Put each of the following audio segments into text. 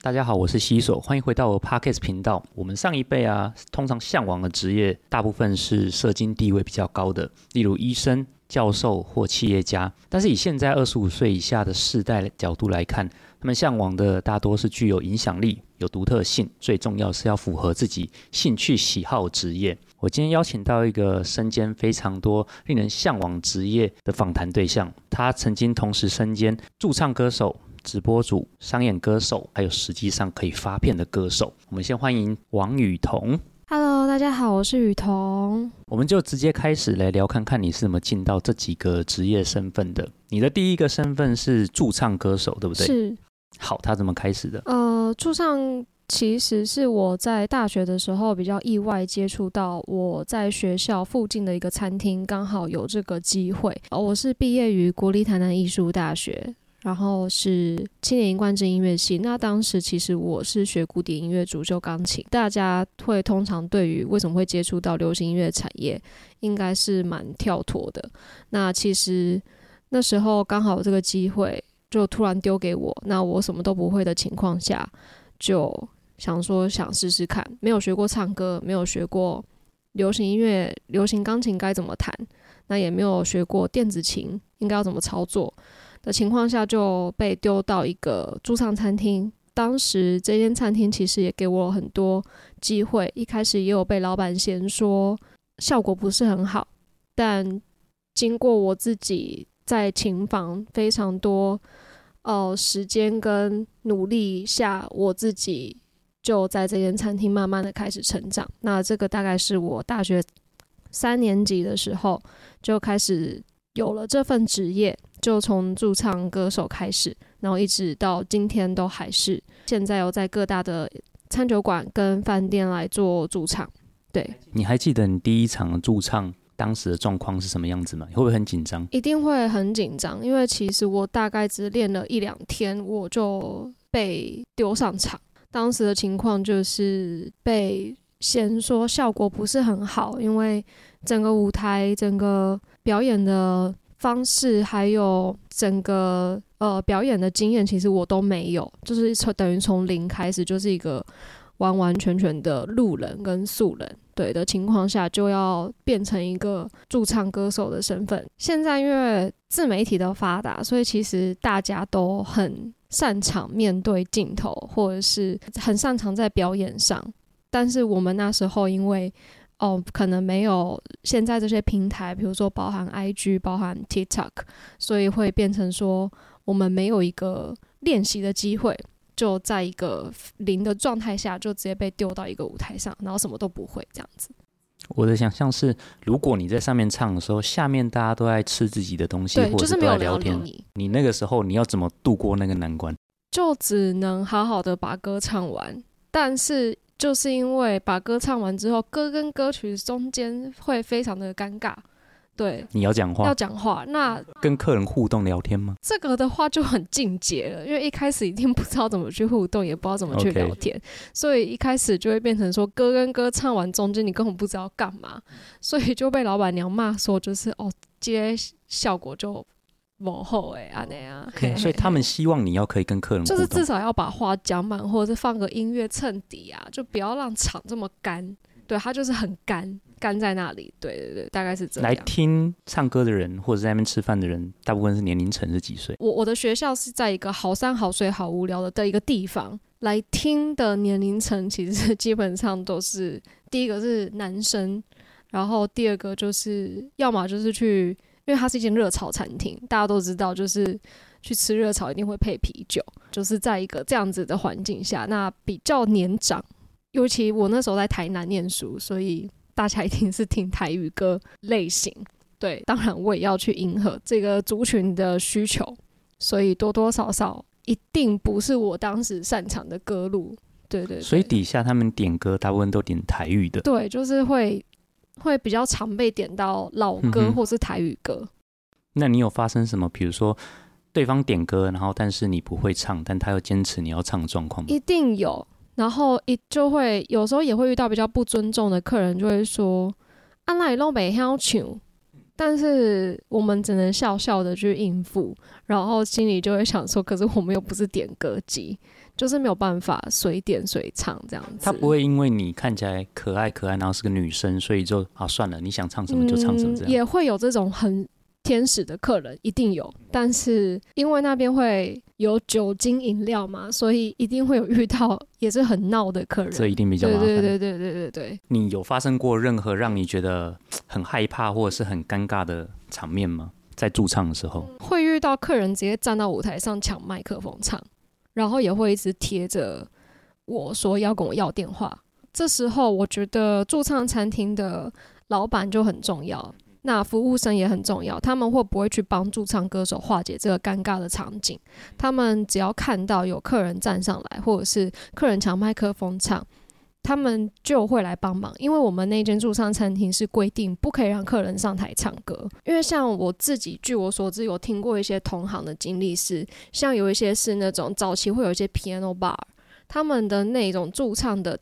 大家好，我是西索，欢迎回到我 Parkes 频道。我们上一辈啊，通常向往的职业，大部分是社经地位比较高的，例如医生、教授或企业家。但是以现在二十五岁以下的世代角度来看，他们向往的大多是具有影响力、有独特性，最重要是要符合自己兴趣喜好职业。我今天邀请到一个身兼非常多令人向往职业的访谈对象，他曾经同时身兼驻唱歌手。直播主、商演歌手，还有实际上可以发片的歌手。我们先欢迎王雨桐。Hello，大家好，我是雨桐。我们就直接开始来聊，看看你是怎么进到这几个职业身份的。你的第一个身份是驻唱歌手，对不对？是。好，他怎么开始的？呃，驻唱其实是我在大学的时候比较意外接触到，我在学校附近的一个餐厅刚好有这个机会。哦，我是毕业于国立台南艺术大学。然后是青年一贯制音乐系。那当时其实我是学古典音乐，主修钢琴。大家会通常对于为什么会接触到流行音乐产业，应该是蛮跳脱的。那其实那时候刚好这个机会就突然丢给我，那我什么都不会的情况下，就想说想试试看。没有学过唱歌，没有学过流行音乐、流行钢琴该怎么弹，那也没有学过电子琴应该要怎么操作。的情况下就被丢到一个驻唱餐厅。当时这间餐厅其实也给我很多机会，一开始也有被老板嫌说效果不是很好，但经过我自己在琴房非常多呃时间跟努力下，我自己就在这间餐厅慢慢的开始成长。那这个大概是我大学三年级的时候就开始有了这份职业。就从驻唱歌手开始，然后一直到今天都还是。现在有在各大的餐酒馆跟饭店来做驻唱。对，你还记得你第一场驻唱当时的状况是什么样子吗？会不会很紧张？一定会很紧张，因为其实我大概只练了一两天，我就被丢上场。当时的情况就是被先说效果不是很好，因为整个舞台、整个表演的。方式还有整个呃表演的经验，其实我都没有，就是从等于从零开始，就是一个完完全全的路人跟素人，对的情况下，就要变成一个驻唱歌手的身份。现在因为自媒体的发达，所以其实大家都很擅长面对镜头，或者是很擅长在表演上。但是我们那时候因为哦，可能没有现在这些平台，比如说包含 IG、包含 TikTok，所以会变成说我们没有一个练习的机会，就在一个零的状态下，就直接被丢到一个舞台上，然后什么都不会这样子。我的想象是，如果你在上面唱的时候，下面大家都在吃自己的东西，或者是没有聊天，你那个时候你要怎么度过那个难关？就只能好好的把歌唱完，但是。就是因为把歌唱完之后，歌跟歌曲中间会非常的尴尬，对，你要讲话，要讲话，那跟客人互动聊天吗？这个的话就很进阶了，因为一开始一定不知道怎么去互动，也不知道怎么去聊天，所以一开始就会变成说歌跟歌唱完中间你根本不知道干嘛，所以就被老板娘骂说就是哦，接效果就。往后哎，啊那样，所以他们希望你要可以跟客人，就是至少要把话讲满，或者是放个音乐衬底啊，就不要让场这么干。对他就是很干，干在那里。对对对，大概是这样。来听唱歌的人，或者在那边吃饭的人，大部分是年龄层是几岁？我我的学校是在一个好山好水好无聊的的一个地方，来听的年龄层其实基本上都是第一个是男生，然后第二个就是要么就是去。因为它是一间热炒餐厅，大家都知道，就是去吃热炒一定会配啤酒，就是在一个这样子的环境下，那比较年长，尤其我那时候在台南念书，所以大家一定是听台语歌类型。对，当然我也要去迎合这个族群的需求，所以多多少少一定不是我当时擅长的歌路。对对。所以底下他们点歌大部分都点台语的。对，就是会。会比较常被点到老歌或是台语歌。那你有发生什么？比如说对方点歌，然后但是你不会唱，但他又坚持你要唱的状况吗？一定有。然后一就会有时候也会遇到比较不尊重的客人，就会说：“啊，那你弄北要求。”但是我们只能笑笑的去应付，然后心里就会想说：“可是我们又不是点歌机。”就是没有办法随点随唱这样子。他不会因为你看起来可爱可爱，然后是个女生，所以就啊算了，你想唱什么就唱什么这样。也会有这种很天使的客人，一定有。但是因为那边会有酒精饮料嘛，所以一定会有遇到也是很闹的客人。这一定比较麻烦。对对对对对对对。你有发生过任何让你觉得很害怕或者是很尴尬的场面吗？在驻唱的时候，会遇到客人直接站到舞台上抢麦克风唱，然后也会一直贴着我说要跟我要电话。这时候，我觉得驻唱餐厅的老板就很重要，那服务生也很重要。他们会不会去帮助唱歌手化解这个尴尬的场景？他们只要看到有客人站上来，或者是客人抢麦克风唱。他们就会来帮忙，因为我们那间驻唱餐厅是规定不可以让客人上台唱歌。因为像我自己，据我所知，有听过一些同行的经历是，像有一些是那种早期会有一些 piano bar，他们的那种驻唱的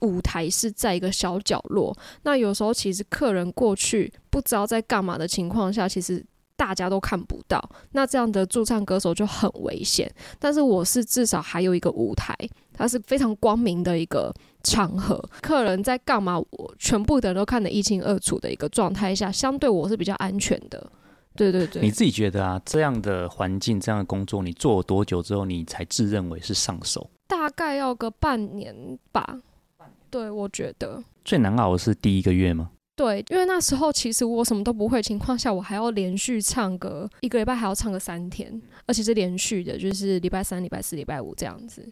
舞台是在一个小角落。那有时候其实客人过去不知道在干嘛的情况下，其实。大家都看不到，那这样的驻唱歌手就很危险。但是我是至少还有一个舞台，它是非常光明的一个场合，客人在干嘛，我全部的人都看得一清二楚的一个状态下，相对我是比较安全的。对对对，你自己觉得啊，这样的环境、这样的工作，你做了多久之后，你才自认为是上手？大概要个半年吧。对，我觉得最难熬的是第一个月吗？对，因为那时候其实我什么都不会情况下，我还要连续唱歌一个礼拜，还要唱个三天，而且是连续的，就是礼拜三、礼拜四、礼拜五这样子。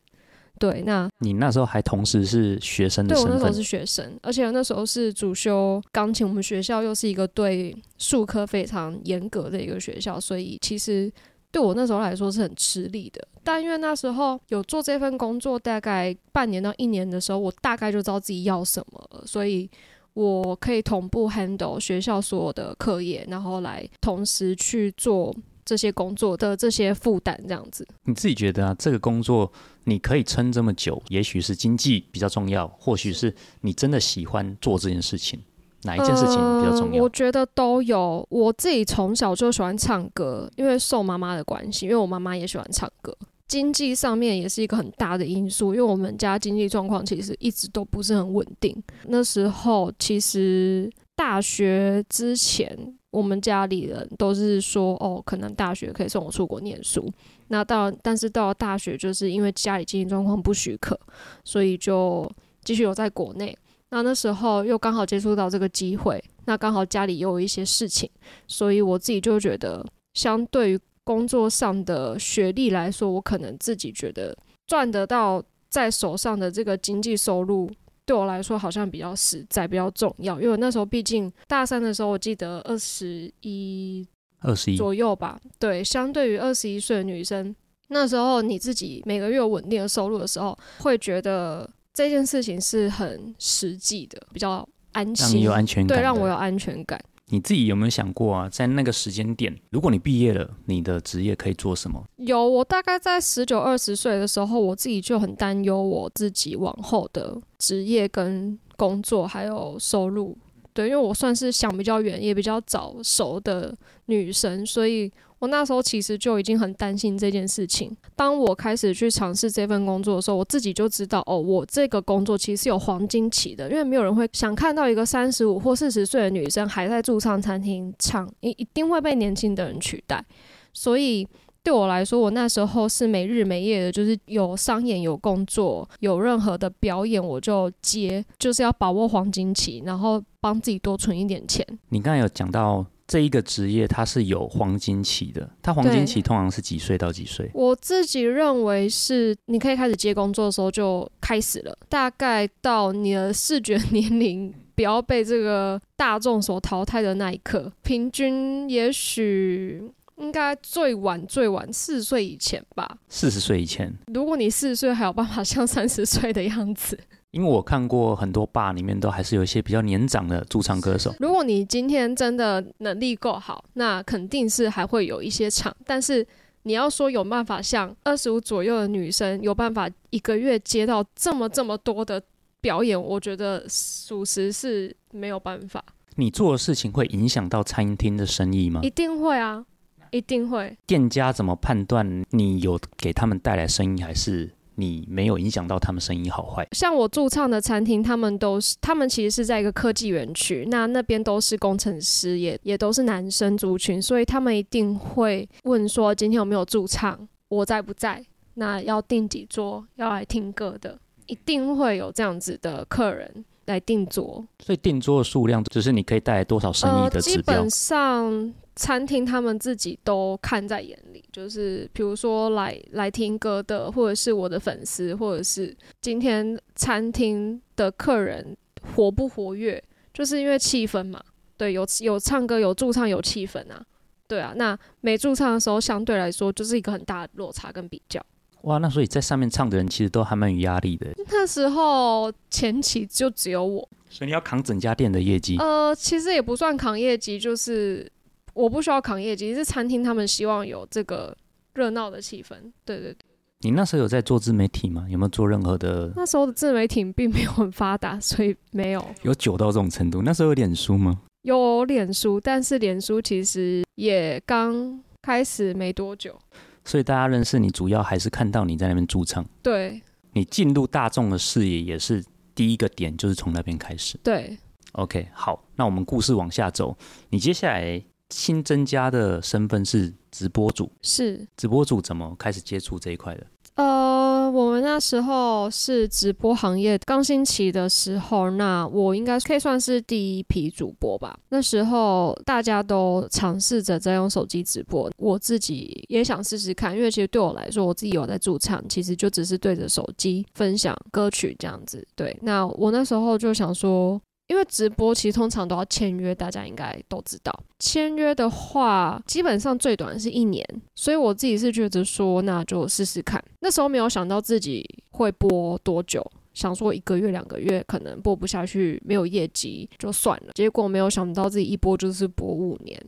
对，那你那时候还同时是学生的身份？对，我那时候是学生，而且那时候是主修钢琴。我们学校又是一个对术科非常严格的一个学校，所以其实对我那时候来说是很吃力的。但因为那时候有做这份工作，大概半年到一年的时候，我大概就知道自己要什么了，所以。我可以同步 handle 学校所有的课业，然后来同时去做这些工作的这些负担，这样子。你自己觉得啊，这个工作你可以撑这么久，也许是经济比较重要，或许是你真的喜欢做这件事情，哪一件事情比较重要？我觉得都有。我自己从小就喜欢唱歌，因为受妈妈的关系，因为我妈妈也喜欢唱歌。经济上面也是一个很大的因素，因为我们家经济状况其实一直都不是很稳定。那时候其实大学之前，我们家里人都是说，哦，可能大学可以送我出国念书。那到但是到了大学，就是因为家里经济状况不许可，所以就继续留在国内。那那时候又刚好接触到这个机会，那刚好家里又有一些事情，所以我自己就觉得，相对于。工作上的学历来说，我可能自己觉得赚得到在手上的这个经济收入，对我来说好像比较实在、比较重要。因为我那时候毕竟大三的时候，我记得二十一、二十一左右吧。对，相对于二十一岁的女生，那时候你自己每个月有稳定的收入的时候，会觉得这件事情是很实际的，比较安心，让你有安全感，对，让我有安全感。你自己有没有想过啊？在那个时间点，如果你毕业了，你的职业可以做什么？有，我大概在十九二十岁的时候，我自己就很担忧我自己往后的职业跟工作还有收入。对，因为我算是想比较远，也比较早熟的女生，所以。我那时候其实就已经很担心这件事情。当我开始去尝试这份工作的时候，我自己就知道，哦，我这个工作其实是有黄金期的，因为没有人会想看到一个三十五或四十岁的女生还在驻唱餐厅唱，一一定会被年轻的人取代。所以对我来说，我那时候是没日没夜的，就是有商演、有工作、有任何的表演我就接，就是要把握黄金期，然后帮自己多存一点钱。你刚才有讲到。这一个职业它是有黄金期的，它黄金期通常是几岁到几岁？我自己认为是你可以开始接工作的时候就开始了，大概到你的视觉年龄不要被这个大众所淘汰的那一刻，平均也许应该最晚最晚四十岁以前吧。四十岁以前，如果你四十岁还有办法像三十岁的样子。因为我看过很多坝里面都还是有一些比较年长的驻唱歌手。如果你今天真的能力够好，那肯定是还会有一些场。但是你要说有办法像二十五左右的女生有办法一个月接到这么这么多的表演，我觉得属实是没有办法。你做的事情会影响到餐厅的生意吗？一定会啊，一定会。店家怎么判断你有给他们带来生意还是？你没有影响到他们生意好坏？像我驻唱的餐厅，他们都是，他们其实是在一个科技园区，那那边都是工程师，也也都是男生族群，所以他们一定会问说今天有没有驻唱，我在不在？那要订几桌，要来听歌的，一定会有这样子的客人来订桌。所以订桌的数量只是你可以带来多少生意的指标。基本上餐厅他们自己都看在眼里，就是比如说来来听歌的，或者是我的粉丝，或者是今天餐厅的客人活不活跃，就是因为气氛嘛。对，有有唱歌，有驻唱，有气氛啊。对啊，那没驻唱的时候，相对来说就是一个很大的落差跟比较。哇，那所以在上面唱的人其实都还蛮有压力的。那时候前期就只有我，所以你要扛整家店的业绩。呃，其实也不算扛业绩，就是我不需要扛业绩，是餐厅他们希望有这个热闹的气氛。对对对。你那时候有在做自媒体吗？有没有做任何的？那时候的自媒体并没有很发达，所以没有。有久到这种程度？那时候有脸书吗？有脸书，但是脸书其实也刚开始没多久。所以大家认识你，主要还是看到你在那边驻唱。对，你进入大众的视野也是第一个点，就是从那边开始。对，OK，好，那我们故事往下走。你接下来新增加的身份是直播主，是直播主怎么开始接触这一块的？呃，我们那时候是直播行业刚兴起的时候，那我应该可以算是第一批主播吧。那时候大家都尝试着在用手机直播，我自己也想试试看，因为其实对我来说，我自己有在驻唱，其实就只是对着手机分享歌曲这样子。对，那我那时候就想说。因为直播其实通常都要签约，大家应该都知道。签约的话，基本上最短是一年，所以我自己是觉得说，那就试试看。那时候没有想到自己会播多久，想说一个月、两个月可能播不下去，没有业绩就算了。结果没有想到自己一播就是播五年。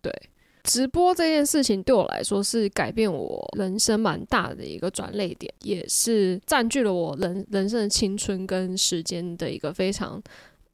对，直播这件事情对我来说是改变我人生蛮大的一个转泪点，也是占据了我人人生的青春跟时间的一个非常。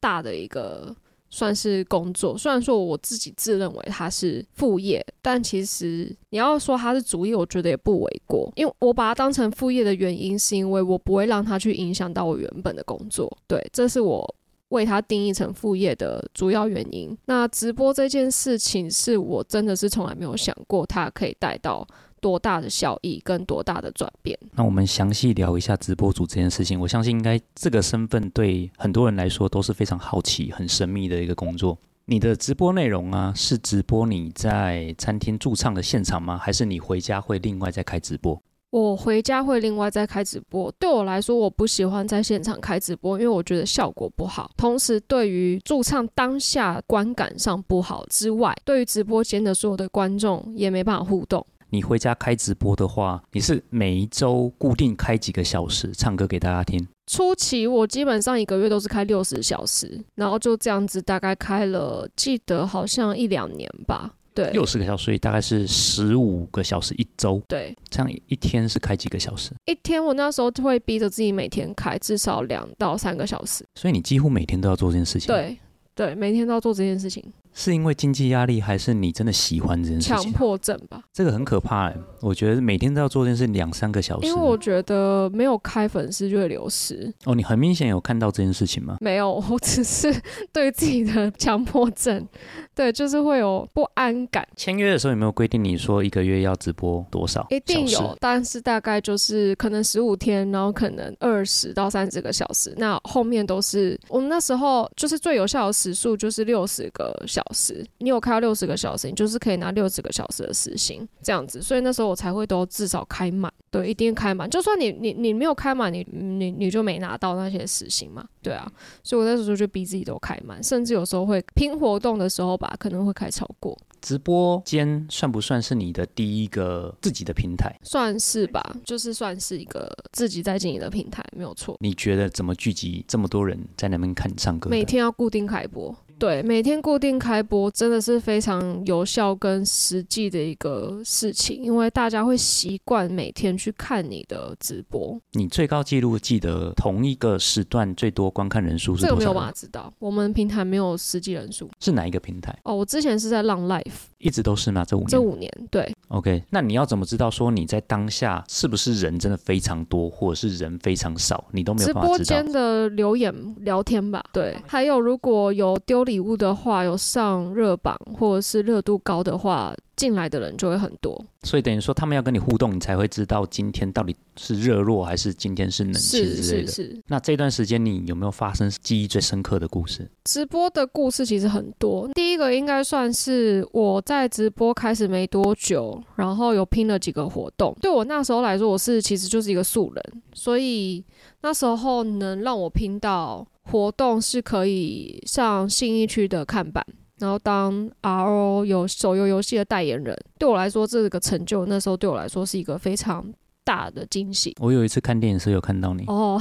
大的一个算是工作，虽然说我自己自认为它是副业，但其实你要说它是主业，我觉得也不为过。因为我把它当成副业的原因，是因为我不会让它去影响到我原本的工作。对，这是我为它定义成副业的主要原因。那直播这件事情，是我真的是从来没有想过它可以带到。多大的效益跟多大的转变？那我们详细聊一下直播主这件事情。我相信应该这个身份对很多人来说都是非常好奇、很神秘的一个工作。你的直播内容啊，是直播你在餐厅驻唱的现场吗？还是你回家会另外再开直播？我回家会另外再开直播。对我来说，我不喜欢在现场开直播，因为我觉得效果不好。同时，对于驻唱当下观感上不好之外，对于直播间的所有的观众也没办法互动。你回家开直播的话，你是每一周固定开几个小时唱歌给大家听？初期我基本上一个月都是开六十小时，然后就这样子大概开了，记得好像一两年吧。对，六十个小时，所以大概是十五个小时一周。对，这样一天是开几个小时？一天我那时候就会逼着自己每天开至少两到三个小时。所以你几乎每天都要做这件事情。对对，每天都要做这件事情。是因为经济压力，还是你真的喜欢这件事情？强迫症吧，这个很可怕哎。我觉得每天都要做这件事两三个小时，因为我觉得没有开粉丝就会流失。哦，你很明显有看到这件事情吗？没有，我只是对自己的强迫症，对，就是会有不安感。签约的时候有没有规定你说一个月要直播多少？一定有，但是大概就是可能十五天，然后可能二十到三十个小时。那后面都是我们那时候就是最有效的时数就是六十个小。小时，你有开到六十个小时，你就是可以拿六十个小时的时薪，这样子，所以那时候我才会都至少开满，对，一定开满，就算你你你没有开满，你你你就没拿到那些时薪嘛，对啊，所以我那时候就逼自己都开满，甚至有时候会拼活动的时候吧，可能会开超过。直播间算不算是你的第一个自己的平台？算是吧，就是算是一个自己在经营的平台，没有错。你觉得怎么聚集这么多人在那边看你唱歌？每天要固定开播。对，每天固定开播真的是非常有效跟实际的一个事情，因为大家会习惯每天去看你的直播。你最高纪录记得同一个时段最多观看人数是多少？这个没有办法知道，我们平台没有实际人数。是哪一个平台？哦，我之前是在浪 life。一直都是吗？这五年？这五年，对。OK，那你要怎么知道说你在当下是不是人真的非常多，或者是人非常少，你都没有直播间的留言聊天吧？对，还有如果有丢礼物的话，有上热榜或者是热度高的话。进来的人就会很多，所以等于说他们要跟你互动，你才会知道今天到底是热络还是今天是冷清之类的。是是是。那这段时间你有没有发生记忆最深刻的故事？直播的故事其实很多，第一个应该算是我在直播开始没多久，然后有拼了几个活动。对我那时候来说，我是其实就是一个素人，所以那时候能让我拼到活动是可以上信义区的看板。然后当 RO 有手游游戏的代言人，对我来说这个成就，那时候对我来说是一个非常大的惊喜。我有一次看电影时有看到你哦，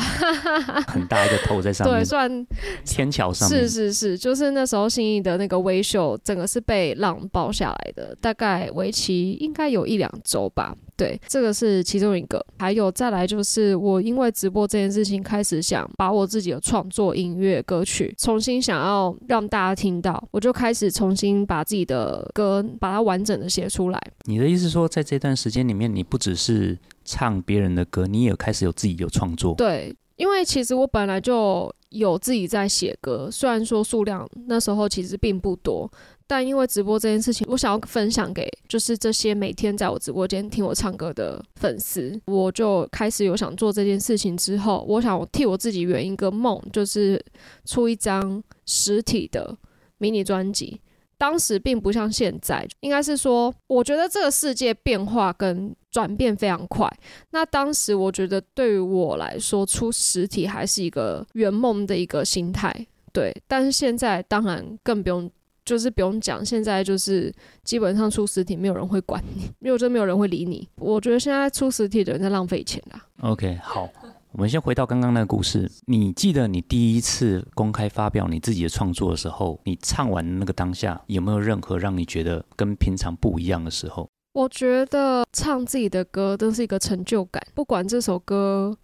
很大一个头在上面，对，算天桥上面。是是是，就是那时候新义的那个微秀，整个是被浪爆下来的，大概为期应该有一两周吧。对，这个是其中一个，还有再来就是我因为直播这件事情开始想把我自己的创作音乐歌曲重新想要让大家听到，我就开始重新把自己的歌把它完整的写出来。你的意思说，在这段时间里面，你不只是唱别人的歌，你也开始有自己有创作？对，因为其实我本来就有自己在写歌，虽然说数量那时候其实并不多。但因为直播这件事情，我想要分享给就是这些每天在我直播间听我唱歌的粉丝，我就开始有想做这件事情。之后，我想替我自己圆一个梦，就是出一张实体的迷你专辑。当时并不像现在，应该是说，我觉得这个世界变化跟转变非常快。那当时我觉得对于我来说，出实体还是一个圆梦的一个心态。对，但是现在当然更不用。就是不用讲，现在就是基本上出实体，没有人会管你，没有就没有人会理你。我觉得现在出实体的人在浪费钱啦。OK，好，我们先回到刚刚那个故事。你记得你第一次公开发表你自己的创作的时候，你唱完那个当下，有没有任何让你觉得跟平常不一样的时候？我觉得唱自己的歌都是一个成就感，不管这首歌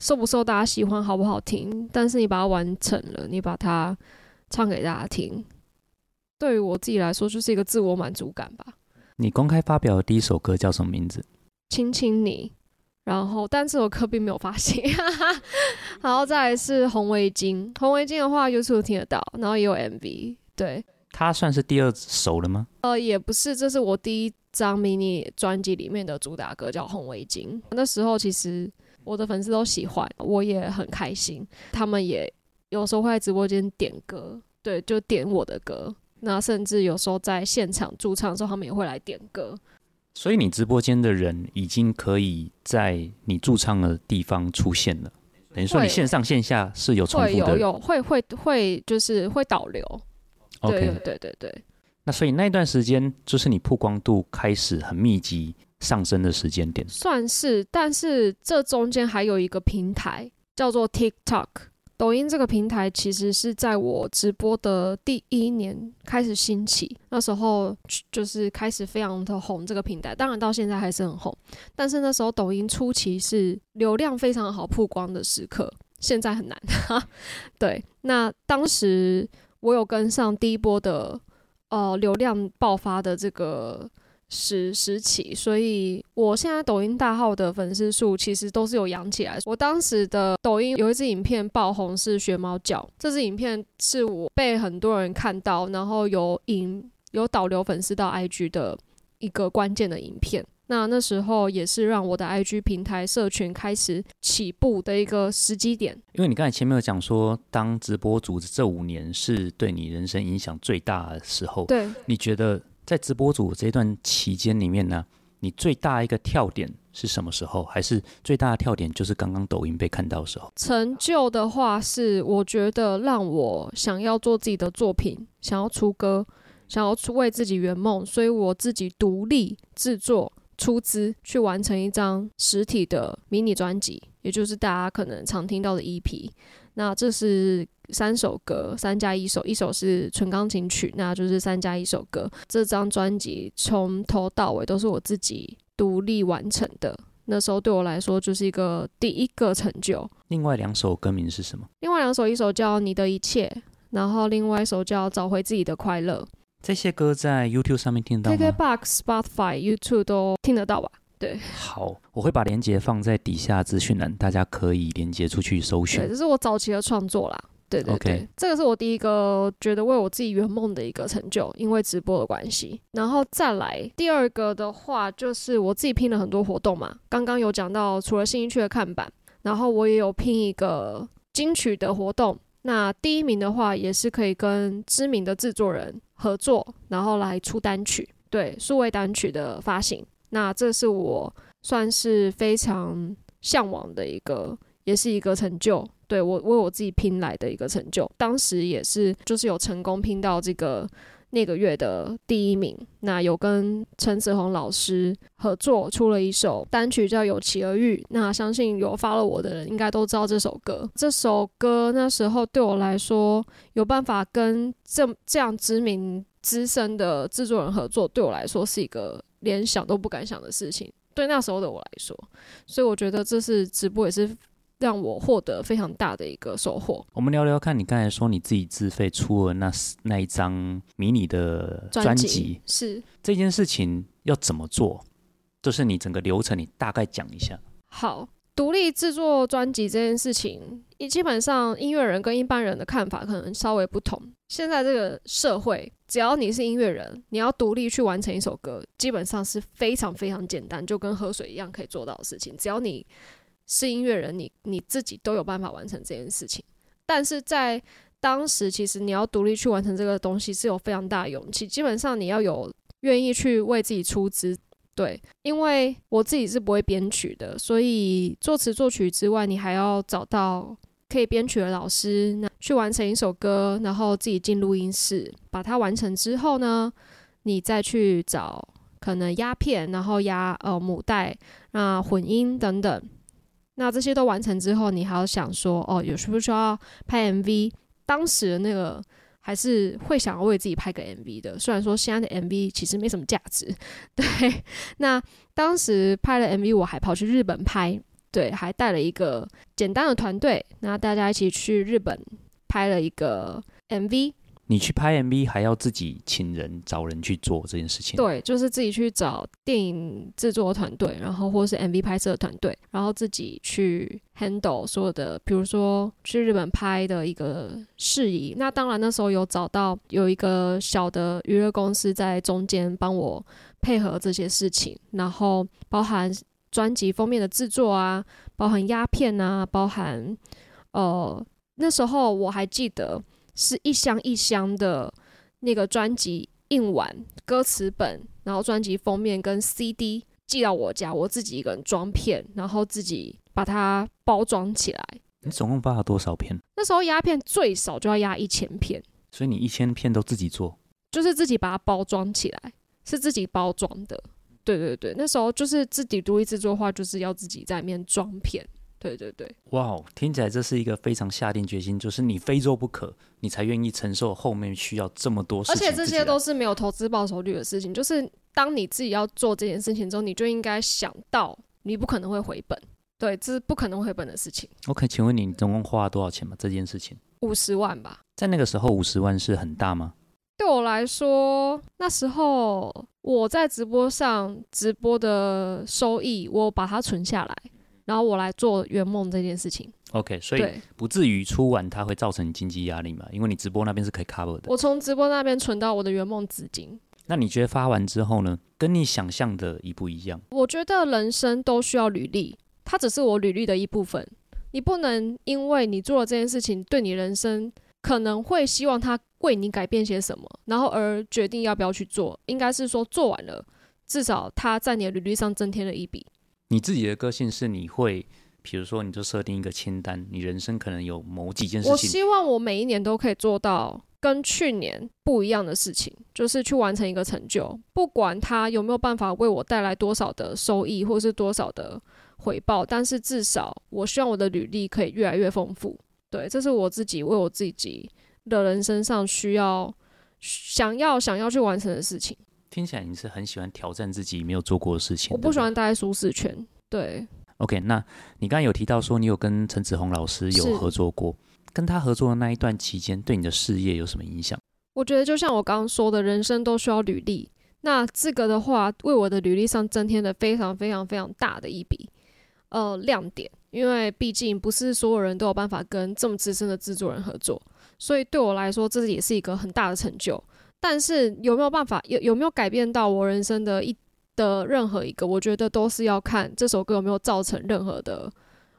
受不受大家喜欢，好不好听，但是你把它完成了，你把它唱给大家听。对于我自己来说，就是一个自我满足感吧。你公开发表的第一首歌叫什么名字？亲亲你。然后，但这首歌并没有发行。然后再来是红围巾。红围巾的话，YouTube 听得到，然后也有 MV。对，它算是第二首了吗？呃，也不是，这是我第一张 mini 专辑里面的主打歌，叫红围巾。那时候其实我的粉丝都喜欢，我也很开心。他们也有时候会在直播间点歌，对，就点我的歌。那甚至有时候在现场驻唱的时候，他们也会来点歌。所以你直播间的人已经可以在你驻唱的地方出现了，等于说你线上线下是有重复的。有有会会会就是会导流。OK，对对对。那所以那段时间就是你曝光度开始很密集上升的时间点。算是，但是这中间还有一个平台叫做 TikTok。抖音这个平台其实是在我直播的第一年开始兴起，那时候就是开始非常的红。这个平台当然到现在还是很红，但是那时候抖音初期是流量非常好曝光的时刻，现在很难。对，那当时我有跟上第一波的呃流量爆发的这个。时时起，所以我现在抖音大号的粉丝数其实都是有养起来。我当时的抖音有一支影片爆红是学猫叫，这支影片是我被很多人看到，然后有引有导流粉丝到 IG 的一个关键的影片。那那时候也是让我的 IG 平台社群开始起步的一个时机点。因为你刚才前面有讲说，当直播主这五年是对你人生影响最大的时候，对，你觉得？在直播组这段期间里面呢，你最大一个跳点是什么时候？还是最大的跳点就是刚刚抖音被看到的时候？成就的话是，我觉得让我想要做自己的作品，想要出歌，想要出为自己圆梦，所以我自己独立制作、出资去完成一张实体的迷你专辑，也就是大家可能常听到的 EP。那这是。三首歌，三加一首，一首是纯钢琴曲，那就是三加一首歌。这张专辑从头到尾都是我自己独立完成的，那时候对我来说就是一个第一个成就。另外两首歌名是什么？另外两首，一首叫《你的一切》，然后另外一首叫《找回自己的快乐》。这些歌在 YouTube 上面听得到吗？KKBox、Spotify、YouTube 都听得到吧？对好，我会把链接放在底下资讯栏，大家可以连接出去搜对，寻。这是我早期的创作啦。对对对这个是我第一个觉得为我自己圆梦的一个成就，因为直播的关系。然后再来第二个的话，就是我自己拼了很多活动嘛。刚刚有讲到，除了新一区的看板，然后我也有拼一个金曲的活动。那第一名的话，也是可以跟知名的制作人合作，然后来出单曲，对，数位单曲的发行。那这是我算是非常向往的一个，也是一个成就，对我为我自己拼来的一个成就。当时也是就是有成功拼到这个那个月的第一名。那有跟陈子红老师合作出了一首单曲叫《有其而遇》，那相信有发了我的人应该都知道这首歌。这首歌那时候对我来说，有办法跟这这样知名资深的制作人合作，对我来说是一个连想都不敢想的事情。对那时候的我来说，所以我觉得这是直播也是让我获得非常大的一个收获。我们聊聊看，你刚才说你自己自费出了那那一张迷你的专辑辑，是这件事情要怎么做？就是你整个流程，你大概讲一下。好。独立制作专辑这件事情，基本上音乐人跟一般人的看法可能稍微不同。现在这个社会，只要你是音乐人，你要独立去完成一首歌，基本上是非常非常简单，就跟喝水一样可以做到的事情。只要你是音乐人，你你自己都有办法完成这件事情。但是在当时，其实你要独立去完成这个东西是有非常大的勇气。基本上你要有愿意去为自己出资，对，因为我自己是不会编曲的，所以作词作曲之外，你还要找到可以编曲的老师，那去完成一首歌，然后自己进录音室把它完成之后呢，你再去找可能压片，然后压呃母带，那混音等等。那这些都完成之后，你还要想说，哦，有需不需要拍 MV？当时的那个还是会想要为自己拍个 MV 的，虽然说现在的 MV 其实没什么价值，对。那当时拍了 MV，我还跑去日本拍，对，还带了一个简单的团队，那大家一起去日本拍了一个 MV，你去拍 MV 还要自己请人找人去做这件事情。，对，就是自己去找电影制作团队，然后或是 MV 拍摄团队，然后自己去 handle 所有的，比如说去日本拍的一个事宜。那当然那时候有找到有一个小的娱乐公司在中间帮我配合这些事情，然后包含专辑封面的制作啊，包含压片啊，包含呃那时候我还记得是一箱一箱的那个专辑印完歌词本，然后专辑封面跟 CD 寄到我家，我自己一个人装片，然后自己把它包装起来。你总共发了多少片？那时候压片最少就要压一千片，所以你一千片都自己做。就是自己把它包装起来，是自己包装的。对对对，那时候就是自己独立制作的话，就是要自己在里面装片。对对对，哇哦，听起来这是一个非常下定决心，就是你非做不可，你才愿意承受后面需要这么多事而。且这些都是没有投资报酬率的事情，就是当你自己要做这件事情之后，你就应该想到你不可能会回本，对，这是不可能回本的事情，OK，请问你，你总共花了多少钱吗？这件事情五十万吧。在那个时候五十万是很大吗？对我来说，那时候我在直播上直播的收益，我把它存下来，然后我来做圆梦这件事情。OK，所以不至于出完它会造成经济压力嘛？因为你直播那边是可以 cover 的。我从直播那边存到我的圆梦资金。那你觉得发完之后呢，跟你想象的一不一样？我觉得人生都需要履历，它只是我履历的一部分。你不能因为你做了这件事情，对你人生可能会希望它为你改变些什么，然后而决定要不要去做。应该是说做完了，至少它在你的履历上增添了一笔。你自己的个性是你会，比如说你就设定一个清单，你人生可能有某几件事情，我希望我每一年都可以做到跟去年不一样的事情，就是去完成一个成就，不管它有没有办法为我带来多少的收益，或是多少的回报，但是至少我希望我的履历可以越来越丰富。对，这是我自己为我自己的人生上需要、想要、想要去完成的事情。听起来你是很喜欢挑战自己没有做过的事情。我不喜欢待在舒适圈。对，OK，那你刚刚有提到说你有跟陈子红老师有合作过，跟他合作的那一段期间，对你的事业有什么影响？我觉得就像我刚刚说的，人生都需要履历。那这个的话，为我的履历上增添了非常非常非常大的一笔呃亮点，因为毕竟不是所有人都有办法跟这么资深的制作人合作，所以对我来说，这也是一个很大的成就。但是有没有办法有有没有改变到我人生的一的任何一个，我觉得都是要看这首歌有没有造成任何的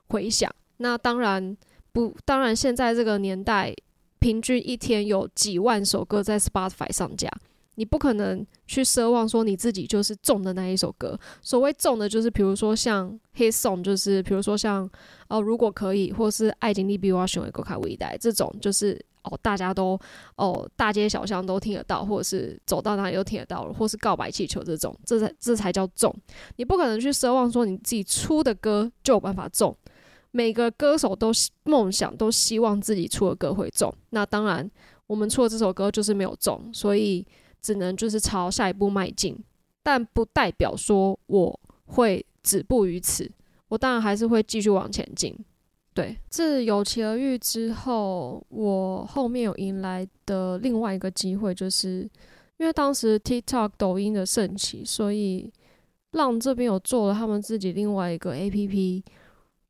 回响。那当然不，当然现在这个年代。平均一天有几万首歌在 Spotify 上架，你不可能去奢望说你自己就是中的那一首歌。所谓中的，就是比如说像 Hit Song，就是比如说像哦，如果可以，或是爱情利比我选一个卡微带这种，就是哦，大家都哦，大街小巷都听得到，或者是走到哪里都听得到，或是告白气球这种，这才这才叫中。你不可能去奢望说你自己出的歌就有办法中。每个歌手都梦想，都希望自己出的歌会中。那当然，我们出的这首歌就是没有中，所以只能就是朝下一步迈进。但不代表说我会止步于此，我当然还是会继续往前进。对，自有其而遇之后，我后面有迎来的另外一个机会，就是因为当时 TikTok、抖音的盛起，所以浪这边有做了他们自己另外一个 APP。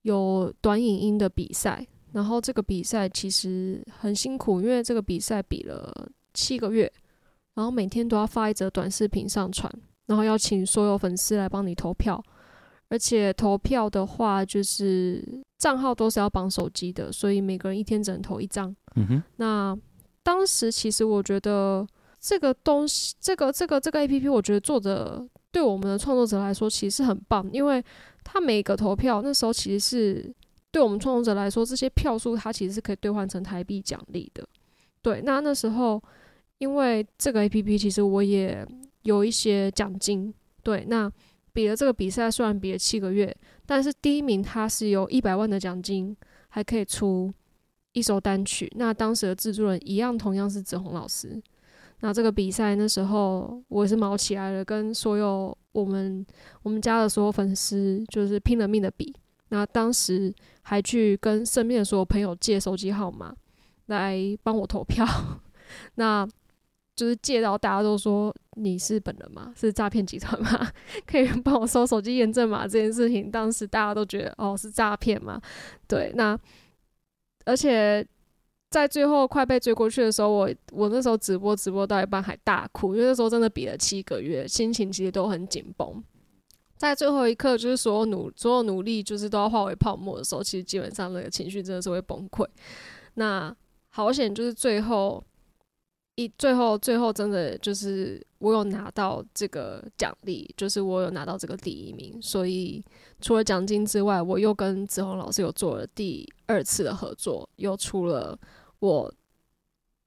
有短影音的比赛，然后这个比赛其实很辛苦，因为这个比赛比了七个月，然后每天都要发一则短视频上传，然后要请所有粉丝来帮你投票，而且投票的话就是账号都是要绑手机的，所以每个人一天只能投一张。嗯哼，那当时其实我觉得这个东西，这个这个这个 A P P，我觉得做的对我们的创作者来说其实很棒，因为。他每个投票那时候其实是对我们创作者来说，这些票数它其实是可以兑换成台币奖励的。对，那那时候因为这个 A P P，其实我也有一些奖金。对，那比了这个比赛，虽然比了七个月，但是第一名他是有一百万的奖金，还可以出一首单曲。那当时的制作人一样，同样是子红老师。那这个比赛那时候我也是毛起来了，跟所有我们我们家的所有粉丝就是拼了命的比。那当时还去跟身边的所有朋友借手机号码来帮我投票，那就是借到大家都说你是本人吗？是诈骗集团吗？可以帮我收手机验证码这件事情，当时大家都觉得哦是诈骗吗？对，那而且。在最后快被追过去的时候，我我那时候直播直播到一半还大哭，因为那时候真的比了七个月，心情其实都很紧绷。在最后一刻，就是所有努所有努力就是都要化为泡沫的时候，其实基本上那个情绪真的是会崩溃。那好险，就是最后一最后最后真的就是我有拿到这个奖励，就是我有拿到这个第一名。所以除了奖金之外，我又跟子红老师有做了第二次的合作，又出了。我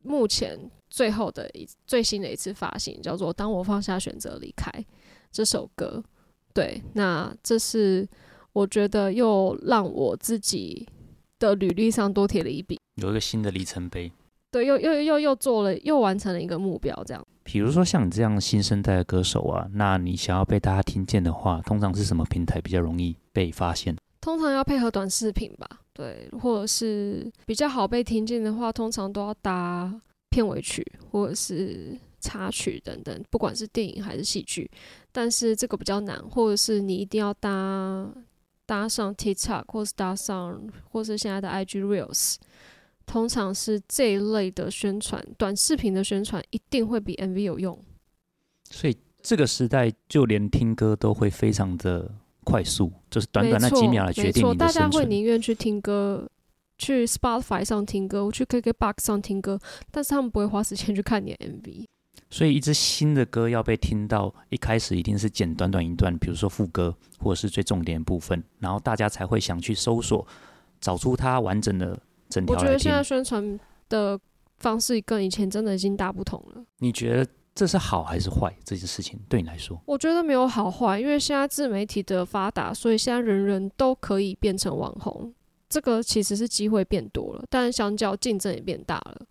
目前最后的一最新的一次发行叫做《当我放下选择离开》这首歌，对，那这是我觉得又让我自己的履历上多贴了一笔，有一个新的里程碑。对，又又又又做了，又完成了一个目标，这样。比如说像你这样新生代的歌手啊，那你想要被大家听见的话，通常是什么平台比较容易被发现？通常要配合短视频吧，对，或者是比较好被听见的话，通常都要搭片尾曲或者是插曲等等，不管是电影还是戏剧。但是这个比较难，或者是你一定要搭搭上 TikTok，或是搭上，或是现在的 IG Reels，通常是这一类的宣传，短视频的宣传一定会比 MV 有用。所以这个时代，就连听歌都会非常的。快速就是短短那几秒来决定你的大家会宁愿去听歌，去 Spotify 上听歌，去 KKBox 上听歌，但是他们不会花时间去看你的 MV。所以，一支新的歌要被听到，一开始一定是剪短短一段，比如说副歌或者是最重点部分，然后大家才会想去搜索，找出它完整的整条。我觉得现在宣传的方式跟以前真的已经大不同了。你觉得？这是好还是坏？这件事情对你来说，我觉得没有好坏，因为现在自媒体的发达，所以现在人人都可以变成网红。这个其实是机会变多了，但相较竞争也变大了。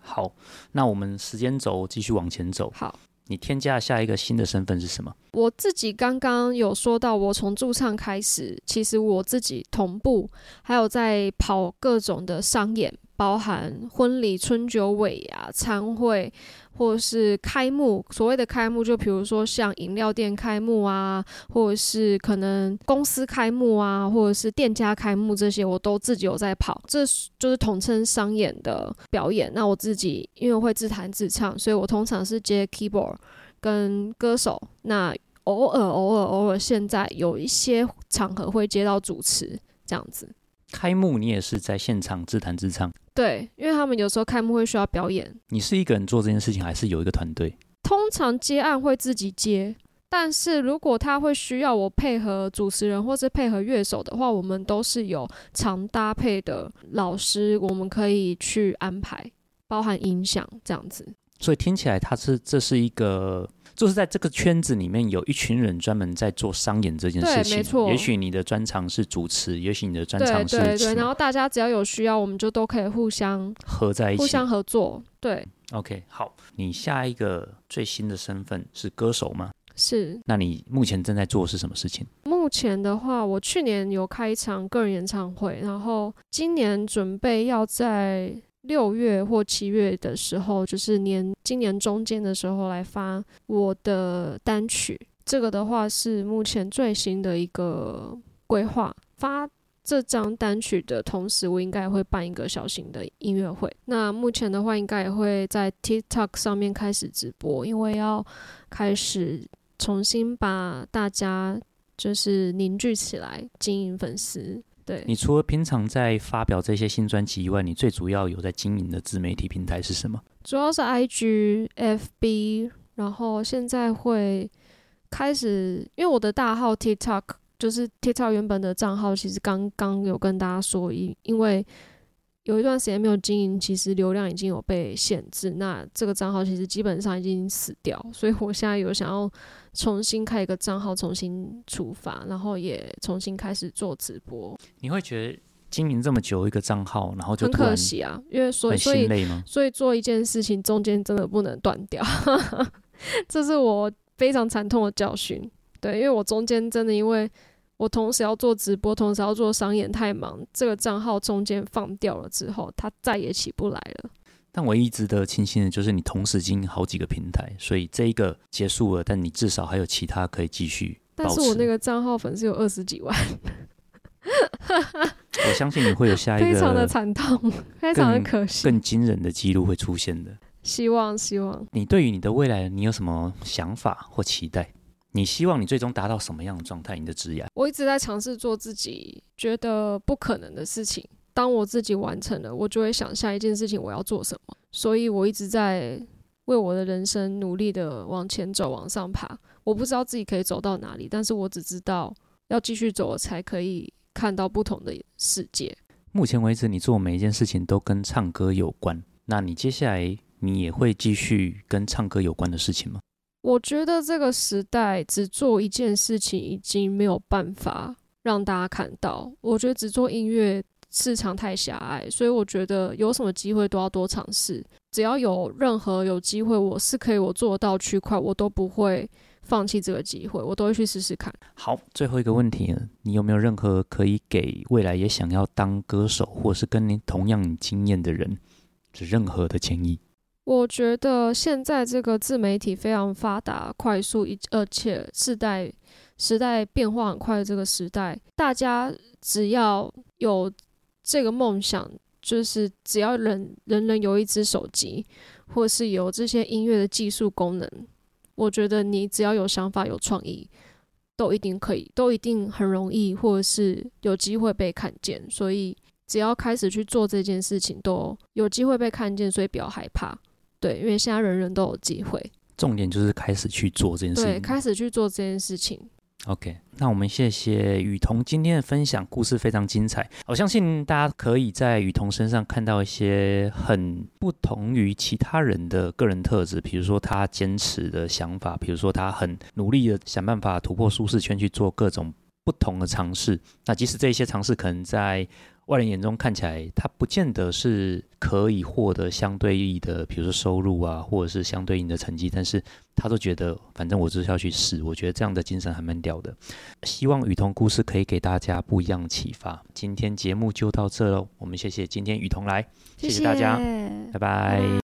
好，那我们时间轴继续往前走。好，你添加下一个新的身份是什么？我自己刚刚有说到，我从驻唱开始，其实我自己同步还有在跑各种的商演，包含婚礼、春酒尾牙、餐会，或是开幕。所谓的开幕，就比如说像饮料店开幕啊，或者是可能公司开幕啊，或者是店家开幕这些，我都自己有在跑。这就是统称商演的表演。那我自己因为会自弹自唱，所以我通常是接 keyboard 跟歌手。那偶尔、偶尔、偶尔，现在有一些场合会接到主持这样子。开幕你也是在现场自弹自唱？对，因为他们有时候开幕会需要表演。你是一个人做这件事情，还是有一个团队？通常接案会自己接，但是如果他会需要我配合主持人或是配合乐手的话，我们都是有常搭配的老师，我们可以去安排，包含音响这样子。所以听起来，他是这是一个。就是在这个圈子里面，有一群人专门在做商演这件事情。对，没错。也许你的专长是主持，也许你的专长是。对对对。然后大家只要有需要，我们就都可以互相合在一起，互相合作。对。OK，好。你下一个最新的身份是歌手吗？是。那你目前正在做的是什么事情？目前的话，我去年有开一场个人演唱会，然后今年准备要在。六月或七月的时候，就是年今年中间的时候来发我的单曲。这个的话是目前最新的一个规划。发这张单曲的同时，我应该会办一个小型的音乐会。那目前的话，应该也会在 TikTok 上面开始直播，因为要开始重新把大家就是凝聚起来，经营粉丝。对你除了平常在发表这些新专辑以外，你最主要有在经营的自媒体平台是什么？主要是 IG、FB，然后现在会开始，因为我的大号 TikTok 就是 TikTok 原本的账号，其实刚刚有跟大家说，因因为。有一段时间没有经营，其实流量已经有被限制。那这个账号其实基本上已经死掉，所以我现在有想要重新开一个账号，重新出发，然后也重新开始做直播。你会觉得经营这么久一个账号，然后就很可惜啊，因为所以所以所以做一件事情中间真的不能断掉，这是我非常惨痛的教训。对，因为我中间真的因为。我同时要做直播，同时要做商演，太忙。这个账号中间放掉了之后，它再也起不来了。但唯一值得庆幸的就是你同时经营好几个平台，所以这一个结束了，但你至少还有其他可以继续。但是我那个账号粉丝有二十几万，我相信你会有下一个 非常的惨痛，非常的可惜，更惊人的记录会出现的。希望，希望。你对于你的未来，你有什么想法或期待？你希望你最终达到什么样的状态？你的职业？我一直在尝试做自己觉得不可能的事情。当我自己完成了，我就会想下一件事情我要做什么。所以我一直在为我的人生努力的往前走，往上爬。我不知道自己可以走到哪里，但是我只知道要继续走，才可以看到不同的世界。目前为止，你做每一件事情都跟唱歌有关。那你接下来你也会继续跟唱歌有关的事情吗？我觉得这个时代只做一件事情已经没有办法让大家看到。我觉得只做音乐市场太狭隘，所以我觉得有什么机会都要多尝试。只要有任何有机会，我是可以我做到区块，我都不会放弃这个机会，我都会去试试看。好，最后一个问题，你有没有任何可以给未来也想要当歌手，或是跟您同样经验的人，是任何的建议？我觉得现在这个自媒体非常发达、快速，一而且时代时代变化很快的这个时代，大家只要有这个梦想，就是只要人人人有一只手机，或是有这些音乐的技术功能，我觉得你只要有想法、有创意，都一定可以，都一定很容易，或者是有机会被看见。所以只要开始去做这件事情，都有机会被看见，所以不要害怕。对，因为现在人人都有机会，重点就是开始去做这件事情。对，开始去做这件事情。OK，那我们谢谢雨桐今天的分享，故事非常精彩。我相信大家可以在雨桐身上看到一些很不同于其他人的个人特质，比如说他坚持的想法，比如说他很努力的想办法突破舒适圈去做各种不同的尝试。那即使这些尝试可能在外人眼中看起来，他不见得是可以获得相对应的，比如说收入啊，或者是相对应的成绩，但是他都觉得，反正我就是要去试。我觉得这样的精神还蛮屌的。希望雨桐故事可以给大家不一样的启发。今天节目就到这喽，我们谢谢今天雨桐来，谢谢大家，拜拜。